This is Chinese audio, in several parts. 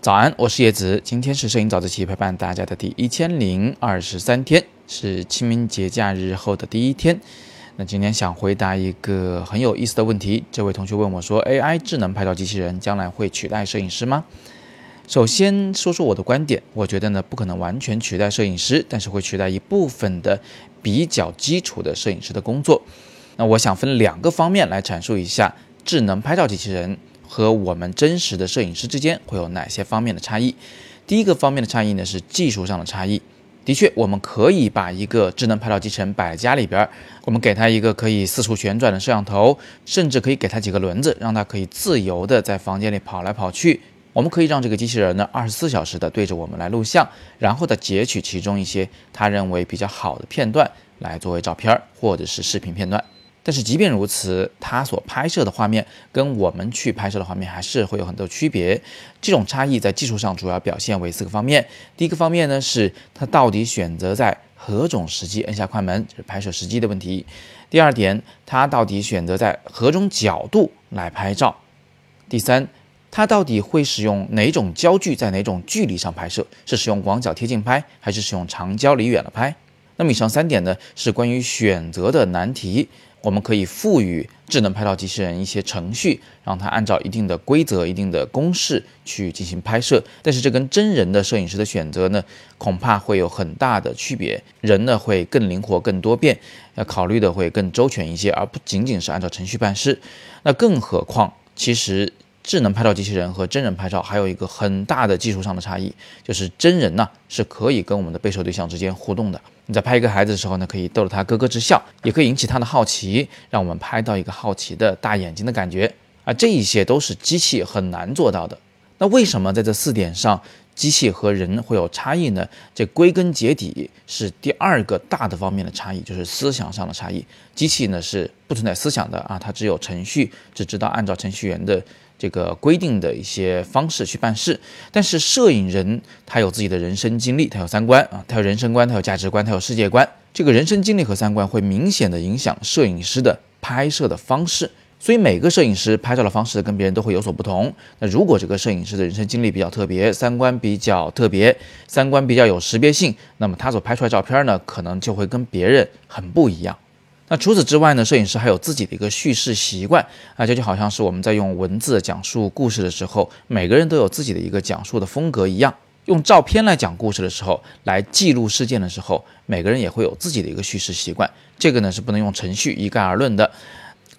早安，我是叶子。今天是摄影早自习陪伴大家的第一千零二十三天，是清明节假日后的第一天。那今天想回答一个很有意思的问题。这位同学问我说：“AI 智能拍照机器人将来会取代摄影师吗？”首先说说我的观点，我觉得呢不可能完全取代摄影师，但是会取代一部分的比较基础的摄影师的工作。那我想分两个方面来阐述一下智能拍照机器人。和我们真实的摄影师之间会有哪些方面的差异？第一个方面的差异呢是技术上的差异。的确，我们可以把一个智能拍照机器人摆家里边，我们给它一个可以四处旋转的摄像头，甚至可以给它几个轮子，让它可以自由的在房间里跑来跑去。我们可以让这个机器人呢二十四小时的对着我们来录像，然后再截取其中一些他认为比较好的片段来作为照片或者是视频片段。但是即便如此，它所拍摄的画面跟我们去拍摄的画面还是会有很多区别。这种差异在技术上主要表现为四个方面。第一个方面呢，是它到底选择在何种时机摁下快门，就是拍摄时机的问题。第二点，它到底选择在何种角度来拍照。第三，它到底会使用哪种焦距，在哪种距离上拍摄，是使用广角贴近拍，还是使用长焦离远了拍？那么以上三点呢，是关于选择的难题。我们可以赋予智能拍照机器人一些程序，让它按照一定的规则、一定的公式去进行拍摄。但是这跟真人的摄影师的选择呢，恐怕会有很大的区别。人呢会更灵活、更多变，要考虑的会更周全一些，而不仅仅是按照程序办事。那更何况，其实。智能拍照机器人和真人拍照还有一个很大的技术上的差异，就是真人呢是可以跟我们的被摄对象之间互动的。你在拍一个孩子的时候呢，可以逗得他咯咯直笑，也可以引起他的好奇，让我们拍到一个好奇的大眼睛的感觉啊，这一些都是机器很难做到的。那为什么在这四点上机器和人会有差异呢？这归根结底是第二个大的方面的差异，就是思想上的差异。机器呢是不存在思想的啊，它只有程序，只知道按照程序员的。这个规定的一些方式去办事，但是摄影人他有自己的人生经历，他有三观啊，他有人生观，他有价值观，他有世界观。这个人生经历和三观会明显的影响摄影师的拍摄的方式，所以每个摄影师拍照的方式跟别人都会有所不同。那如果这个摄影师的人生经历比较特别，三观比较特别，三观比较有识别性，那么他所拍出来照片呢，可能就会跟别人很不一样。那除此之外呢？摄影师还有自己的一个叙事习惯啊，这就好像是我们在用文字讲述故事的时候，每个人都有自己的一个讲述的风格一样。用照片来讲故事的时候，来记录事件的时候，每个人也会有自己的一个叙事习惯。这个呢是不能用程序一概而论的。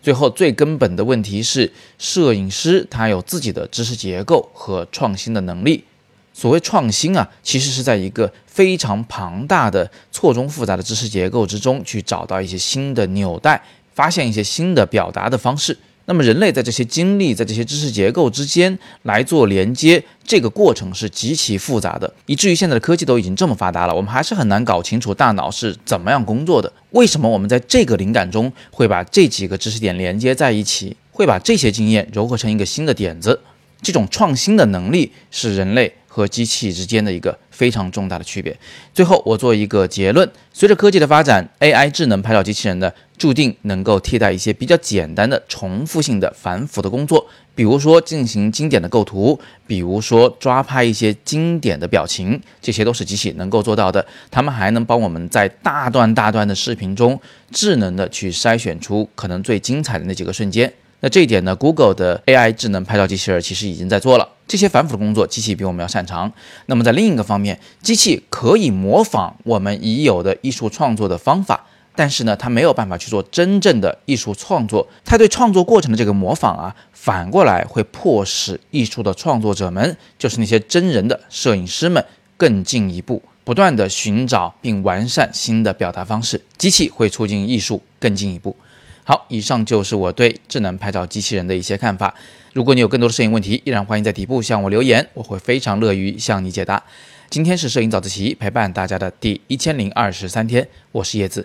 最后最根本的问题是，摄影师他有自己的知识结构和创新的能力。所谓创新啊，其实是在一个非常庞大的、错综复杂的知识结构之中，去找到一些新的纽带，发现一些新的表达的方式。那么，人类在这些经历、在这些知识结构之间来做连接，这个过程是极其复杂的，以至于现在的科技都已经这么发达了，我们还是很难搞清楚大脑是怎么样工作的。为什么我们在这个灵感中会把这几个知识点连接在一起，会把这些经验糅合成一个新的点子？这种创新的能力是人类。和机器之间的一个非常重大的区别。最后，我做一个结论：随着科技的发展，AI 智能拍照机器人的，注定能够替代一些比较简单的、重复性的、繁复的工作，比如说进行经典的构图，比如说抓拍一些经典的表情，这些都是机器能够做到的。它们还能帮我们在大段大段的视频中，智能的去筛选出可能最精彩的那几个瞬间。那这一点呢，Google 的 AI 智能拍照机器人其实已经在做了。这些繁复的工作，机器比我们要擅长。那么在另一个方面，机器可以模仿我们已有的艺术创作的方法，但是呢，他没有办法去做真正的艺术创作。他对创作过程的这个模仿啊，反过来会迫使艺术的创作者们，就是那些真人的摄影师们，更进一步，不断的寻找并完善新的表达方式。机器会促进艺术更进一步。好，以上就是我对智能拍照机器人的一些看法。如果你有更多的摄影问题，依然欢迎在底部向我留言，我会非常乐于向你解答。今天是摄影早自习陪伴大家的第一千零二十三天，我是叶子，